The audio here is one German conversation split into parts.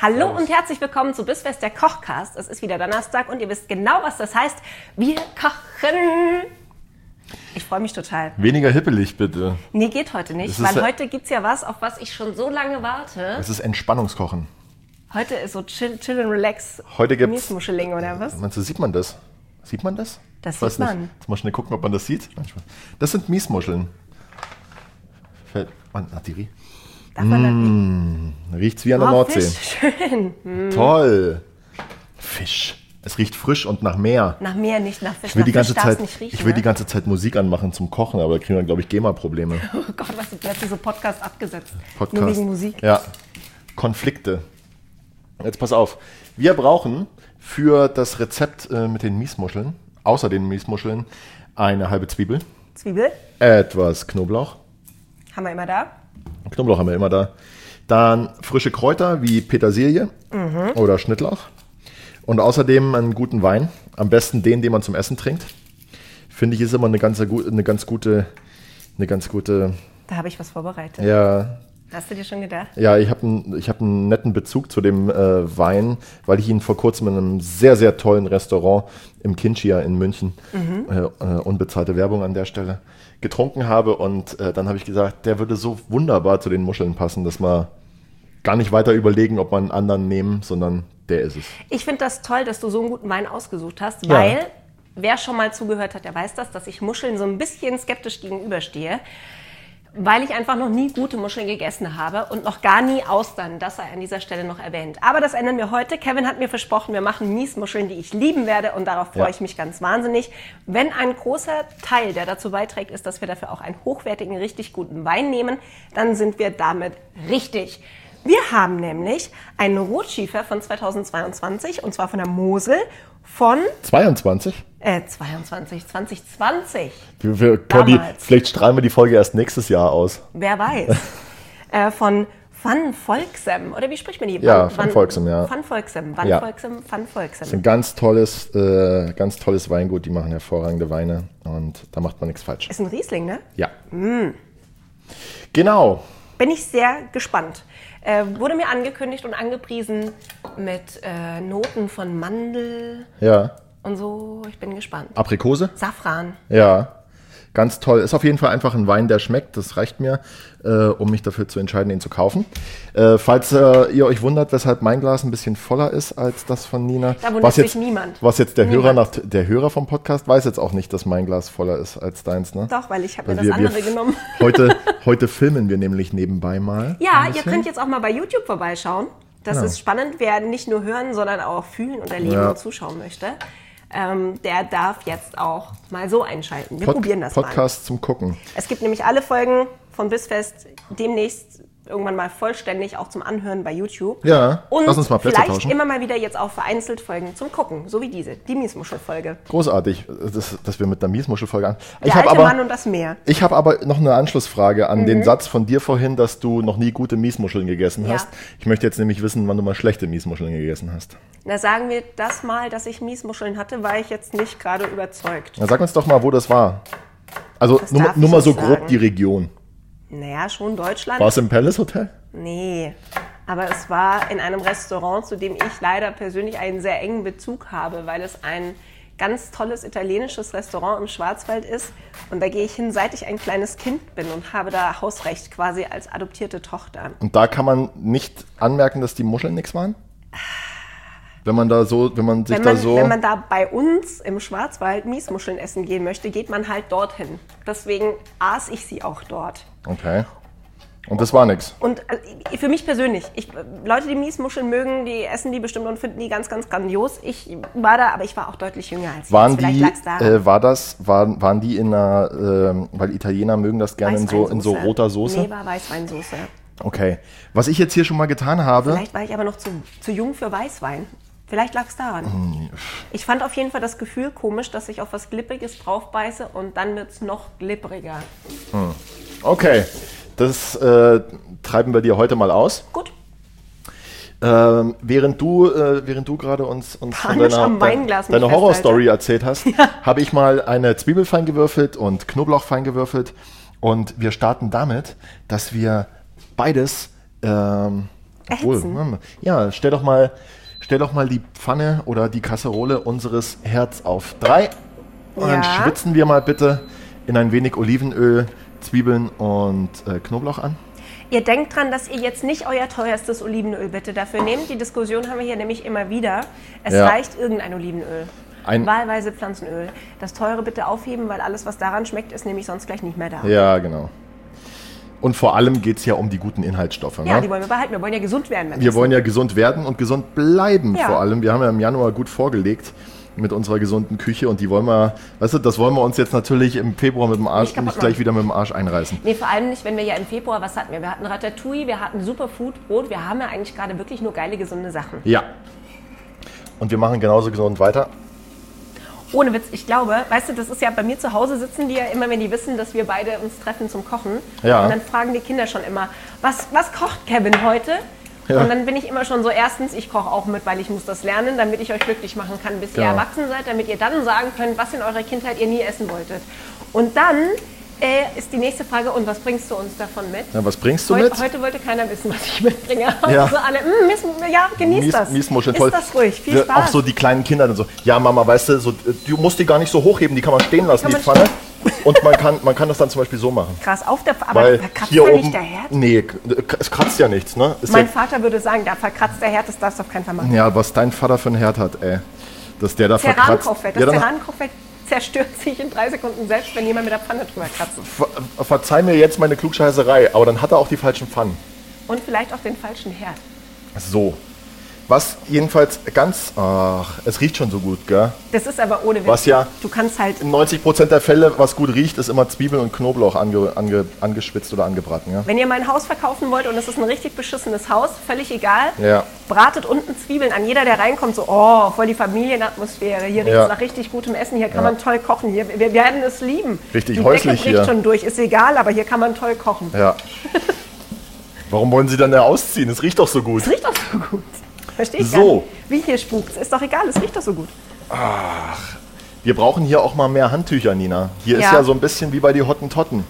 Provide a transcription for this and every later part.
Hallo und herzlich willkommen zu Bissfest der Kochcast. Es ist wieder Donnerstag und ihr wisst genau, was das heißt. Wir kochen. Ich freue mich total. Weniger hippelig, bitte. Nee, geht heute nicht, weil heute gibt es ja was, auf was ich schon so lange warte. Es ist Entspannungskochen. Heute ist so Chill, chill and Relax. Heute gibt's- Miesmuscheling oder was? Meinst du, sieht man das? Sieht man das? Das Ich sieht man. Nicht. Jetzt mal schnell gucken, ob man das sieht. Das sind Miesmuscheln. Fällt man, ah, Darf man riecht's wie an der? Oh, Nordsee. Fisch, schön. Toll. Fisch. Es riecht frisch und nach Meer. Nach Meer nicht, nach Fisch. Ich will, nach die ganze Fisch Zeit, riechen, ich will ne? die ganze Zeit Musik anmachen zum Kochen, aber da kriegen wir, glaube ich, GEMA-Probleme. Oh Gott, was plötzlich so Podcast abgesetzt. Podcast. Nur wegen Musik. Ja. Konflikte. Jetzt pass auf. Wir brauchen für das Rezept äh, mit den Miesmuscheln, außer den Miesmuscheln, eine halbe Zwiebel, Zwiebel etwas Knoblauch. haben wir immer da. Knoblauch haben wir immer da. Dann frische Kräuter wie Petersilie oder Schnittlauch. Und außerdem einen guten Wein. Am besten den, den man zum Essen trinkt. Finde ich, ist immer eine ganz, eine ganz gute, eine ganz gute, Da habe ich was vorbereitet. ja, Hast du dir schon gedacht? Ja, ich habe einen hab einen netten Bezug zu dem äh, Wein, weil ich ihn vor kurzem in einem sehr, sehr tollen Restaurant im Kinchia in München, äh, äh, unbezahlte Werbung an der Stelle, getrunken habe. Und äh, dann habe ich gesagt, der würde so wunderbar zu den Muscheln passen, dass wir gar nicht weiter überlegen, ob wir einen anderen nehmen, sondern der ist es. Ich finde das toll, dass du so einen guten Wein ausgesucht hast, Ja. weil wer schon mal zugehört hat, der weiß das, dass ich Muscheln so ein bisschen skeptisch gegenüberstehe, weil ich einfach noch nie gute Muscheln gegessen habe und noch gar nie Austern. Das sei an dieser Stelle noch erwähnt. Aber das ändern wir heute. Kevin hat mir versprochen, wir machen Miesmuscheln, die ich lieben werde und darauf freue Ja. ich mich ganz wahnsinnig. Wenn ein großer Teil, der dazu beiträgt, ist, dass wir dafür auch einen hochwertigen, richtig guten Wein nehmen, dann sind wir damit richtig. Wir haben nämlich einen Rotschiefer von 2022 und zwar von der Mosel von 22? Äh, 22, 2020. Wir, wir die, vielleicht strahlen wir die Folge erst nächstes Jahr aus. Wer weiß. äh, von Van Volksem. Oder wie spricht man die? Ja, Van Volksem, ja. Van Volksem, Van Ja. Volksem, Van Das ist Volksem. ein ganz tolles, äh, ganz tolles Weingut, die machen hervorragende Weine und da macht man nichts falsch. Ist ein Riesling, ne? Ja. Genau. Bin ich sehr gespannt. Äh, wurde mir angekündigt und angepriesen mit äh, Noten von Mandel Ja. Und so. Ich bin gespannt. Aprikose? Safran. Ja. Ganz toll. Ist auf jeden Fall einfach ein Wein, der schmeckt. Das reicht mir, äh, um mich dafür zu entscheiden, ihn zu kaufen. Äh, falls äh, ihr euch wundert, weshalb mein Glas ein bisschen voller ist als das von Nina. Da wundert was sich jetzt, niemand. Was jetzt der Hörer, nach, Niemand. der Hörer vom Podcast weiß jetzt auch nicht, dass mein Glas voller ist als deins, ne? Doch, weil ich habe mir Weil das wir- wir andere genommen. Heute, heute filmen wir nämlich nebenbei mal. Ja, ihr könnt jetzt auch mal bei YouTube vorbeischauen. Das Genau. ist spannend. Wer nicht nur hören, sondern auch fühlen und erleben Ja. und zuschauen möchte, ähm, der darf jetzt auch mal so einschalten. Wir Pod probieren das mal. Podcast zum Gucken. Es gibt nämlich alle Folgen von Bissfest demnächst irgendwann mal vollständig auch zum Anhören bei YouTube. Ja, und lass uns mal Plätze vielleicht tauschen. immer mal wieder jetzt auch vereinzelt Folgen zum Gucken, so wie diese, die Miesmuschel-Folge. Großartig, dass, dass wir mit einer Miesmuschelfolge an. Der Ich habe alte aber, Mann und das Meer. ich habe aber noch eine Anschlussfrage an Mhm. den Satz von dir vorhin, dass du noch nie gute Miesmuscheln gegessen Ja. hast. Ich möchte jetzt nämlich wissen, wann du mal schlechte Miesmuscheln gegessen hast. Na, sagen wir das mal, dass ich Miesmuscheln hatte, war ich jetzt nicht gerade überzeugt. Na, sag uns doch mal, wo das war. Also nur, nur mal so grob sagen. die Region. Naja, schon Deutschland. War es im Palace Hotel? Nee, aber es war in einem Restaurant, zu dem ich leider persönlich einen sehr engen Bezug habe, weil es ein ganz tolles italienisches Restaurant im Schwarzwald ist. Und da gehe ich hin, seit ich ein kleines Kind bin und habe da Hausrecht quasi als adoptierte Tochter. Und da kann man nicht anmerken, dass die Muscheln nichts waren? Wenn man da so, wenn man sich Wenn man, da so. wenn man da bei uns im Schwarzwald Miesmuscheln essen gehen möchte, geht man halt dorthin. Deswegen aß ich sie auch dort. okay. Und das war nix. Und äh, für mich persönlich, ich, Leute, die Miesmuscheln mögen, die essen die bestimmt und finden die ganz, ganz grandios. Ich war da, aber ich war auch deutlich jünger als Waren jetzt. Vielleicht die, lag's daran. äh, war das, waren, waren die in einer, ähm, weil Italiener mögen das gerne in so, in so roter Soße? Nee, war Weißweinsoße. Okay. Was ich jetzt hier schon mal getan habe. Vielleicht war ich aber noch zu, zu jung für Weißwein. Vielleicht lag es daran. Hm, Ich fand auf jeden Fall das Gefühl komisch, dass ich auf was Glibbriges draufbeiße und dann wird es noch glibbriger. Okay. Das äh, treiben wir dir heute mal aus. Gut, Ähm, während du, äh, während du gerade uns, uns von deiner, mich deine. Horrorstory erzählt hast, habe ich mal eine Zwiebel fein gewürfelt und Knoblauch fein gewürfelt. Und wir starten damit, dass wir beides ähm, obwohl, hm, ja, stell doch mal, stell doch mal die Pfanne oder die Kasserole unseres Herz auf drei. Und dann Ja. schwitzen wir mal bitte in ein wenig Olivenöl, Zwiebeln und äh, Knoblauch an. Ihr denkt dran, dass ihr jetzt nicht euer teuerstes Olivenöl bitte dafür nehmt. Die Diskussion haben wir hier nämlich immer wieder. Es Ja. reicht irgendein Olivenöl. Ein- Wahlweise Pflanzenöl. Das teure bitte aufheben, weil alles, was daran schmeckt, ist nämlich sonst gleich nicht mehr da. Ja, genau. Und vor allem geht es ja um die guten Inhaltsstoffe. Ja, ne? die wollen wir behalten. Wir wollen ja gesund werden. Wir wollen ja gesund werden und gesund bleiben Ja. vor allem. Wir haben ja im Januar gut vorgelegt mit unserer gesunden Küche und die wollen wir, weißt du, das wollen wir uns jetzt natürlich im Februar mit dem Arsch Nicht nicht gleich wieder mit dem Arsch einreißen. Nee, vor allem nicht, wenn wir ja im Februar, was hatten wir? Wir hatten Ratatouille, wir hatten Superfood-Brot. Wir haben ja eigentlich gerade wirklich nur geile, gesunde Sachen. Ja. Und wir machen genauso gesund weiter. Ohne Witz, ich glaube, weißt du, das ist ja bei mir zu Hause sitzen die ja immer, wenn die wissen, dass wir beide uns treffen zum Kochen. Ja. Und dann fragen die Kinder schon immer, was, was kocht Kevin heute? Ja. Und dann bin ich immer schon so, erstens, ich koche auch mit, weil ich muss das lernen, damit ich euch glücklich machen kann, bis ihr Genau. erwachsen seid, damit ihr dann sagen könnt, was in eurer Kindheit ihr nie essen wolltet. Und dann äh, ist die nächste Frage, und was bringst du uns davon mit? Ja, was bringst du Heu- mit? Heute wollte keiner wissen, was ich mitbringe. Ja. Also alle, mm, Miss, ja, genießt Mies, das. Miesmuscheln, Ist toll. das ruhig, viel Spaß. Auch so die kleinen Kinder dann so, ja Mama, weißt du, so, du musst die gar nicht so hochheben, die kann man stehen lassen, die Pfanne. Und man kann, man kann das dann zum Beispiel so machen. Krass, auf der, aber Weil verkratzt hier oben, nicht der Herd? nee, es kratzt ja nichts, ne? Ist Mein ja, Vater würde sagen, da verkratzt der Herd, das darfst du auf keinen Fall machen. ja, was dein Vater für ein Herd hat, ey. Dass der da verkratzt. Terrankochfett. Das Ja, dann, Terrankochfett zerstört sich in drei Sekunden selbst, wenn jemand mit der Pfanne drüber kratzt. ver verzeih mir jetzt meine Klugscheißerei, aber dann hat er auch die falschen Pfannen. Und vielleicht auch den falschen Herd. So. Was jedenfalls ganz, ach, es riecht schon so gut, gell? Das ist aber ohne Witz. Was ja- Du kannst halt. In 90% der Fälle, was gut riecht, ist immer Zwiebeln und Knoblauch ange, ange, angeschwitzt oder angebraten, ja? Wenn ihr mein Haus verkaufen wollt und es ist ein richtig beschissenes Haus, völlig egal, Ja. bratet unten Zwiebeln an. Jeder, der reinkommt, so, oh, voll die Familienatmosphäre. Hier riecht es Ja. nach richtig gutem Essen. Hier kann man toll kochen. Hier, wir werden es lieben. Richtig die häuslich Decke bricht hier. schon durch. Ist egal, aber hier kann man toll kochen. Ja. Warum wollen Sie dann da ausziehen? Es riecht doch so gut. Es riecht doch so gut. Verstehe ich So. gar nicht. Wie hier spukt. Ist doch egal, es riecht doch so gut. Wir brauchen hier auch mal mehr Handtücher, Nina. Hier ist Ja. ja so ein bisschen wie bei die Hottentotten.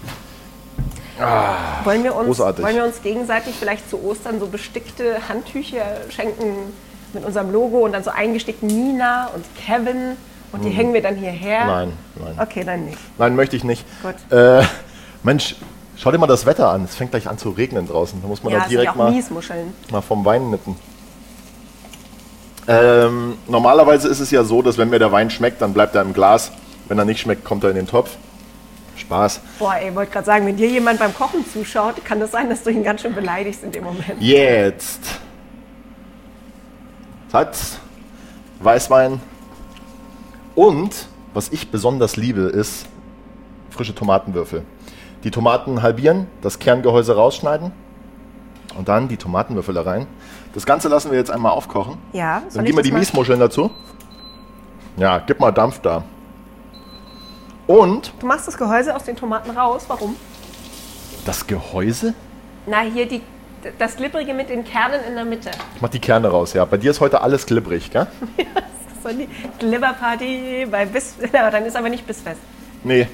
Wollen wir, uns, Großartig. wollen wir uns gegenseitig vielleicht zu Ostern so bestickte Handtücher schenken mit unserem Logo und dann so eingestickten Nina und Kevin und die hängen wir dann hierher? Hm. Nein, nein. Okay, dann nicht. Nein, möchte ich nicht. Gut. Äh, Mensch, schau dir mal das Wetter an. Es fängt gleich an zu regnen draußen. Da muss man Ja, da es sind ja direkt mal, mal vom Wein nippen. Ähm, normalerweise ist es ja so, dass wenn mir der Wein schmeckt, dann bleibt er im Glas. Wenn er nicht schmeckt, kommt er in den Topf. Spaß. Boah, ey, wollte gerade sagen, wenn dir jemand beim Kochen zuschaut, kann das sein, dass du ihn ganz schön beleidigst in dem Moment. Jetzt. Salz, Weißwein und, was ich besonders liebe, ist frische Tomatenwürfel. Die Tomaten halbieren, das Kerngehäuse rausschneiden und dann die Tomatenwürfel da rein. Das Ganze lassen wir jetzt einmal aufkochen. Ja, Dann geben wir das die Miesmuscheln dazu. Ja, gib mal Dampf da. Und Du machst das Gehäuse aus den Tomaten raus. Warum? das Gehäuse? Na, hier die, das Glibbrige mit den Kernen in der Mitte. Ich mach die Kerne raus, ja. Bei dir ist heute alles glibberig, gell? So die Glibberparty bei Biss. Ja, dann ist aber nicht Bissfest. Nee,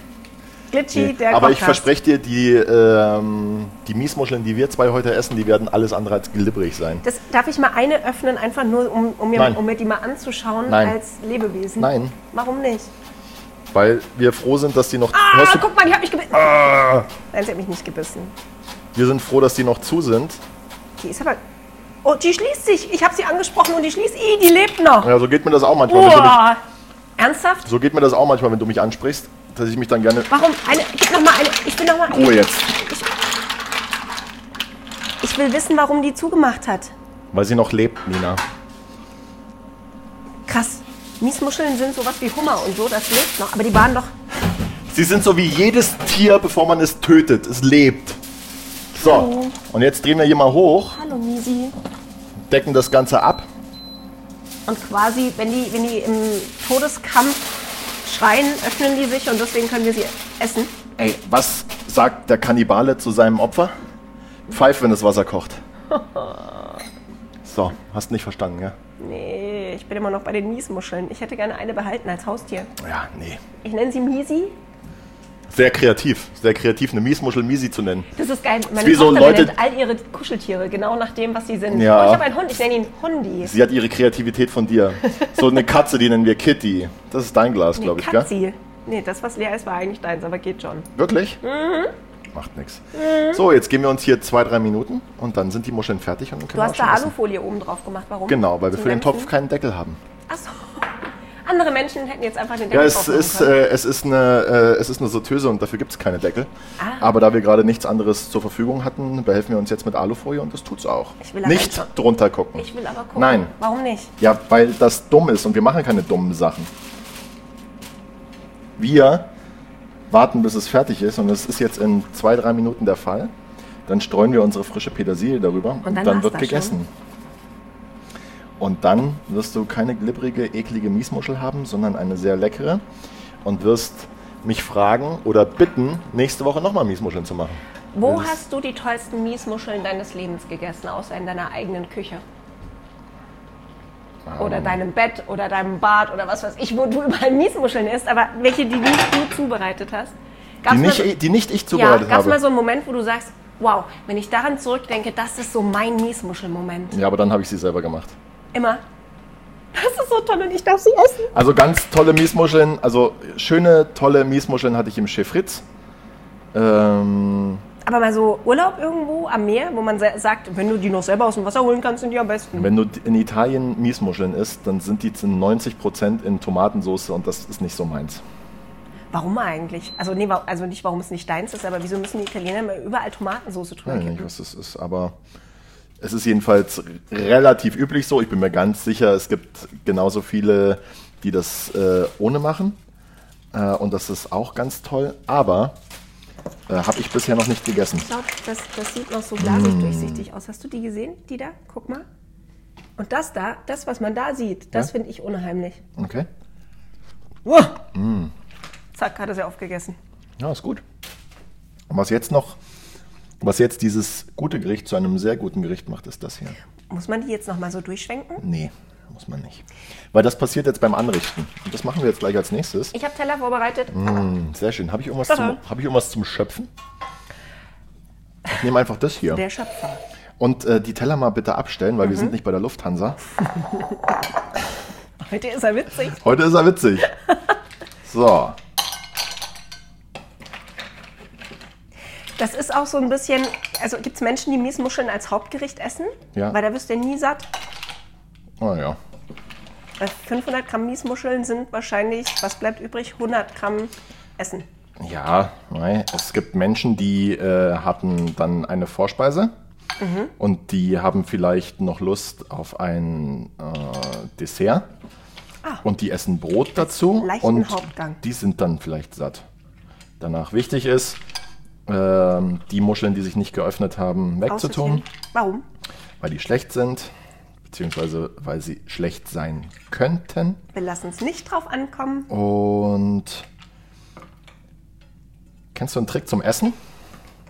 Glitchy, Nee, aber ich verspreche dir, die, ähm, die Miesmuscheln, die wir zwei heute essen, die werden alles andere als glibberig sein. Das, darf ich mal eine öffnen, einfach nur, um, um, mir, um mir die mal anzuschauen Nein. als Lebewesen? Nein. Warum nicht? Weil wir froh sind, dass die noch. Ah, Hörst du, guck mal, die hat mich gebissen. Nein, sie hat mich nicht gebissen. wir sind froh, dass die noch zu sind. Die ist aber... Oh, die schließt sich. Ich habe sie angesprochen und die schließt... Ih, die lebt noch. Ja, so geht mir das auch manchmal, Boah. Ernsthaft? so geht mir das auch manchmal, wenn du mich ansprichst, dass ich mich dann gerne. Warum? Eine, gib noch mal eine. Ich will noch mal... Ruhe jetzt. Ich will wissen, warum die zugemacht hat. Weil sie noch lebt, Nina. Krass. Miesmuscheln sind sowas wie Hummer und so, das lebt noch. Aber die waren doch... Sie sind so wie jedes Tier, bevor man es tötet. Es lebt. So, Und jetzt drehen wir hier mal hoch, Hallo Misi. decken das Ganze ab. Und quasi, wenn die, wenn die im Todeskampf schreien, öffnen die sich und deswegen können wir sie essen. Ey, was sagt der Kannibale zu seinem Opfer? Pfeif, wenn das Wasser kocht. So, hast nicht verstanden, ja? Nee, ich bin immer noch bei den Miesmuscheln. Ich hätte gerne eine behalten als Haustier. Ja, nee. Ich nenne sie Misi. Sehr kreativ, sehr kreativ, eine Miesmuschel Misi zu nennen. Das ist geil. Meine wie so Tochter Leute- benennt all ihre Kuscheltiere genau nach dem, was sie sind. Ja. Oh, ich habe einen Hund, ich nenne ihn Hundi. Sie hat ihre Kreativität von dir. So eine Katze, die nennen wir Kitty. Das ist dein Glas, Nee, glaube ich, gell? Katzi. Nee, das, was leer ist, war eigentlich deins, aber geht schon. Wirklich? Mhm. Macht nichts. So, jetzt geben wir uns hier zwei, drei Minuten und dann sind die Muscheln fertig und dann können Du wir hast da. Alufolie oben drauf gemacht. Warum? Genau, weil wir Zum für den Dämpfen? Topf keinen Deckel haben. Achso. Andere Menschen hätten jetzt einfach den Ja, Deckel es drauf machen ist, äh, es, ist eine, äh, es ist eine Sorteuse und dafür gibt es keine Deckel. Ah. Aber da wir gerade nichts anderes zur Verfügung hatten, behelfen wir uns jetzt mit Alufolie und das tut's auch. Ich will aber nicht jetzt- drunter gucken. Ich will aber gucken. Nein. Warum nicht? Ja, weil das dumm ist und wir machen keine dummen Sachen. Wir warten, bis es fertig ist und es ist jetzt in zwei, drei Minuten der Fall. Dann streuen wir unsere frische Petersilie darüber und, dann dann, war's wird das gegessen. Und dann wirst du keine glibbrige, eklige Miesmuschel haben, sondern eine sehr leckere und wirst mich fragen oder bitten, nächste Woche nochmal Miesmuscheln zu machen. Wo Das- hast du die tollsten Miesmuscheln deines Lebens gegessen, außer in deiner eigenen Küche? Oder Ähm. deinem Bett oder deinem Bad oder was weiß ich, wo du überall Miesmuscheln isst, aber welche, die nicht du zubereitet hast? Die mal nicht, so, die nicht ich ja, zubereitet gab es mal habe. so einen Moment, wo du sagst, wow, wenn ich daran zurückdenke, das ist so mein Miesmuschelmoment. Ja, aber dann habe ich sie selber gemacht. Immer. Das ist so toll und ich darf sie essen. Also ganz tolle Miesmuscheln, also schöne, tolle Miesmuscheln hatte ich im Chef Fritz. Ähm, Aber mal so Urlaub irgendwo am Meer, wo man sa- sagt, wenn du die noch selber aus dem Wasser holen kannst, sind die am besten. wenn du in Italien Miesmuscheln isst, dann sind die zu 90% in Tomatensauce und das ist nicht so meins. Warum eigentlich? Also, nee, also nicht, warum es nicht deins ist, aber wieso müssen die Italiener immer überall Tomatensauce drüber Ich weiß nicht, was das ist, aber es ist jedenfalls relativ üblich so. Ich bin mir ganz sicher, es gibt genauso viele, die das äh, ohne machen. Äh, und das ist auch ganz toll, aber äh, habe ich bisher noch nicht gegessen. Schau, das, das sieht noch so glasig Mm. durchsichtig aus. Hast du die gesehen, die da? Guck mal. Und das da, das, was man da sieht, das Ja? finde ich unheimlich. Okay. Zack, hat er sie aufgegessen. Ja, ist gut. Und was jetzt noch, was jetzt dieses gute Gericht zu einem sehr guten Gericht macht, ist das hier. Muss man die jetzt noch mal so durchschwenken? Nee, muss man nicht. Weil das passiert jetzt beim Anrichten. Und das machen wir jetzt gleich als nächstes. Ich habe Teller vorbereitet. Hm, sehr schön. Habe ich, irgendwas zum- hab ich irgendwas zum Schöpfen? Ich nehme einfach das hier. Der Schöpfer. Und äh, die Teller mal bitte abstellen, weil wir sind nicht bei der Lufthansa. Heute ist er witzig. Heute ist er witzig. So. Das ist auch so ein bisschen, also gibt es Menschen, die Miesmuscheln als Hauptgericht essen? Ja. Weil da wirst du nie satt. Oh ja. Weil 500 Gramm Miesmuscheln sind wahrscheinlich, was bleibt übrig? 100 Gramm Essen. Ja, nein. es gibt Menschen, die äh, hatten dann eine Vorspeise und die haben vielleicht noch Lust auf ein äh, Dessert und die essen Brot dazu leichten und Hauptgang. die sind dann vielleicht satt. Danach wichtig ist, ähm, die Muscheln, die sich nicht geöffnet haben, wegzutun. Warum? weil die schlecht sind, beziehungsweise weil sie schlecht sein könnten. Wir lassen es nicht drauf ankommen. Und kennst du einen Trick zum Essen?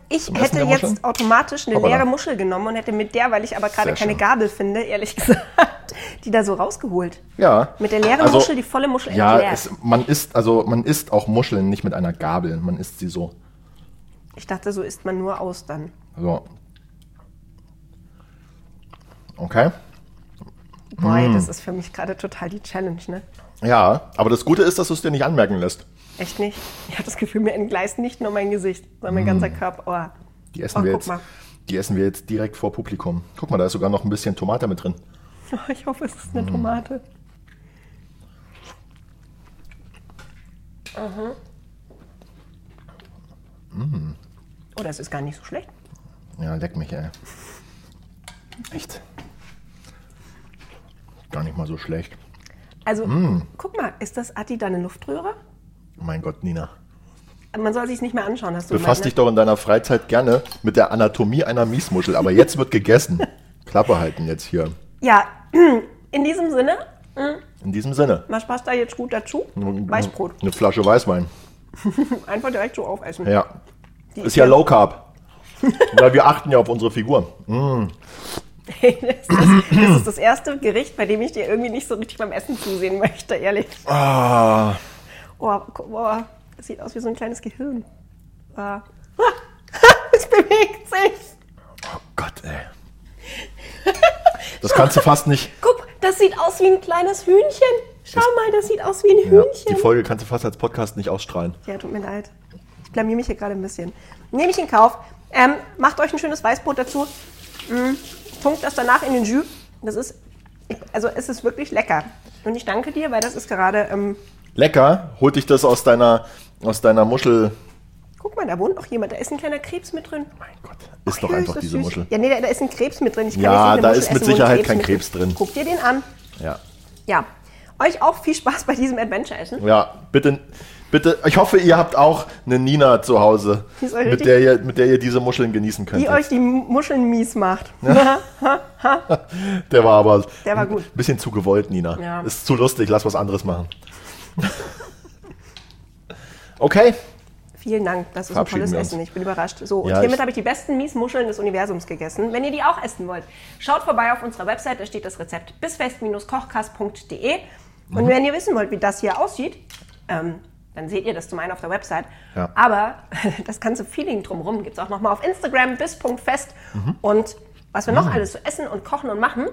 Ich Zum Essen hätte der jetzt automatisch eine Hoppala. leere Muschel genommen und hätte mit der, weil ich aber gerade keine schön. Gabel finde, ehrlich gesagt, die da so rausgeholt. Ja. Mit der leeren Also, Muschel die volle Muschel Ja, entleert. es, man isst also man isst auch Muscheln nicht mit einer Gabel, man isst sie so. Ich dachte, so isst man nur Austern. So. Okay. Boy, Mm. das ist für mich gerade total die Challenge, ne? Ja, aber das Gute ist, dass du es dir nicht anmerken lässt. Echt nicht? Ich habe das Gefühl, mir entgleist nicht nur mein Gesicht, sondern mein ganzer Körper. Oh. Die essen Oh, wir guck jetzt. mal. Die essen wir jetzt direkt vor Publikum. Guck mal, da ist sogar noch ein bisschen Tomate mit drin. Oh, ich hoffe, es ist Mm. eine Tomate. Mhm. Oh, das ist gar nicht so schlecht. Ja, leck mich, ey. Echt. Gar nicht mal so schlecht. Also, Mm. guck mal, ist das Atti deine Luftröhre? Mein Gott, Nina. man soll sich nicht mehr anschauen, hast du Befass gemeint, dich doch in deiner Freizeit gerne mit der Anatomie einer Miesmuschel, aber jetzt wird gegessen. Klappe halten jetzt hier. ne? Ja, in diesem Sinne, In diesem Sinne. was passt da jetzt gut dazu? Weißbrot. Eine Flasche Weißwein. Einfach direkt so aufessen. Ja. Die Ist ja Low Carb. Weil wir achten ja auf unsere Figur. das, ist, das ist das erste Gericht, bei dem ich dir irgendwie nicht so richtig beim Essen zusehen möchte, ehrlich. Ah, Oh, guck, oh, das sieht aus wie so ein kleines Gehirn. Ah. Es bewegt sich. oh Gott, ey. Das kannst du fast nicht. Guck, das sieht aus wie ein kleines Hühnchen. Schau mal, das sieht aus wie ein Ja, Hühnchen. die Folge kannst du fast als Podcast nicht ausstrahlen. Ja, tut mir leid. Ich blamier mich hier gerade ein bisschen. Nehme ich in Kauf. Ähm, macht euch ein schönes Weißbrot dazu. Mm, tunkt das danach in den Jus. Das ist, also es ist wirklich lecker. Und ich danke dir, weil das ist gerade, ähm, Lecker, holt dich das aus deiner, aus deiner Muschel. guck mal, da wohnt noch jemand. Da ist ein kleiner Krebs mit drin. Mein Gott, ist doch einfach diese süß. Muschel. Ja, nee, da, da ist ein Krebs mit drin. Ich kann Ja, da Muschel ist mit essen, Sicherheit kein mit Krebs drin. Guck dir den an. Ja. Ja. Euch auch viel Spaß bei diesem Adventure-Essen. Ja, bitte, bitte. Ich hoffe, ihr habt auch eine Nina zu Hause, mit der, ihr, mit der ihr diese Muscheln genießen könnt. Die euch die Muscheln mies macht. Der war aber Der war gut. ein bisschen zu gewollt, Nina. Ja. Ist zu lustig, lass was anderes machen. okay. Vielen Dank, das ist ein tolles. Essen. Ich bin überrascht. So, und Ja, hiermit habe ich die besten Miesmuscheln des Universums gegessen. Wenn ihr die auch essen wollt, schaut vorbei auf unserer Website, da steht das Rezept bisfest-kochkast.de. Mhm. Und wenn ihr wissen wollt, wie das hier aussieht, ähm, dann seht ihr das zum einen auf der Website. Ja. Aber das ganze Feeling drumherum gibt es auch nochmal auf Instagram bis.fest. Mhm. Und was wir noch alles zu essen und kochen und machen,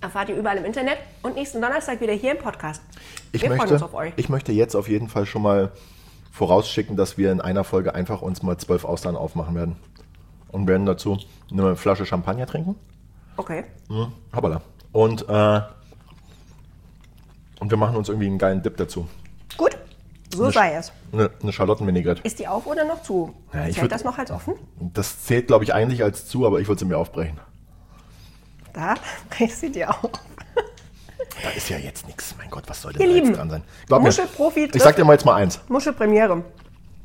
erfahrt ihr überall im Internet. Und nächsten Donnerstag wieder hier im Podcast. Ich wir freuen möchte, uns auf euch. ich möchte jetzt auf jeden Fall schon mal vorausschicken, dass wir in einer Folge einfach uns mal zwölf Austern aufmachen werden. Und werden dazu eine Flasche Champagner trinken. Okay. Mhm. Hoppala. Und, äh, und wir machen uns irgendwie einen geilen Dip dazu. So sei es. Eine, eine Charlottenvinaigrette. Ist die auf oder noch zu? Ja, ich Zählt würd- das noch als offen? Das zählt, glaube ich, eigentlich als zu, aber ich würde sie mir aufbrechen. Da brichst sie dir auf. Da ist ja jetzt nichts. Mein Gott, was soll denn Ihr da Lieben, jetzt dran sein? Glaub mir, Muschelprofi ich sag dir mal jetzt mal eins. Muschelpremiere.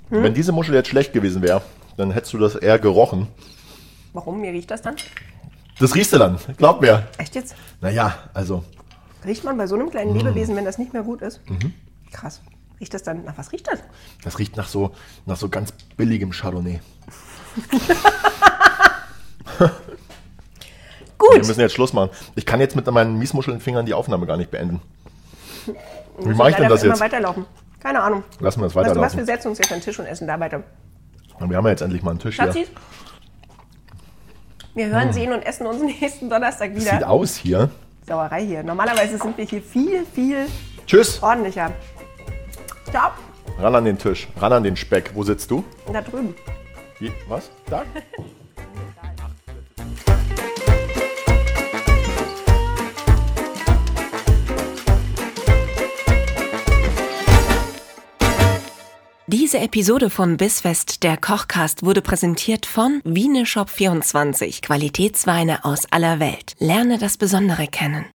Hm? Wenn diese Muschel jetzt schlecht gewesen wäre, dann hättest du das eher gerochen. Warum? Wie riecht das dann? Das riechst du dann, glaub mir. Echt jetzt? Naja, also, Riecht man bei so einem kleinen Mhm. Lebewesen, wenn das nicht mehr gut ist? Krass. Riecht das dann, nach was riecht das? das riecht nach so, nach so ganz billigem Chardonnay. Wir Gut. müssen jetzt Schluss machen. Ich kann jetzt mit meinen Miesmuschelfingern die Aufnahme gar nicht beenden. Wie mache ich denn das jetzt? weiterlaufen. Keine Ahnung. Lassen wir das Weißt du was, wir weiterlaufen. setzen uns jetzt an den Tisch und essen da weiter. Und wir haben ja jetzt endlich mal einen Tisch hier. Schatzis, wir hören, sehen und essen uns nächsten Donnerstag Hm. Sieht wieder. aus hier. Sauerei hier. Normalerweise sind wir hier viel, viel Tschüss. ordentlicher. Ciao. Ran an den Tisch. Ran an den Speck. Wo sitzt du? Da drüben. Wie? Was? Da? Diese Episode von Bissfest, der Kochcast, wurde präsentiert von Wieneshop24, Qualitätsweine aus aller Welt. Lerne das Besondere kennen.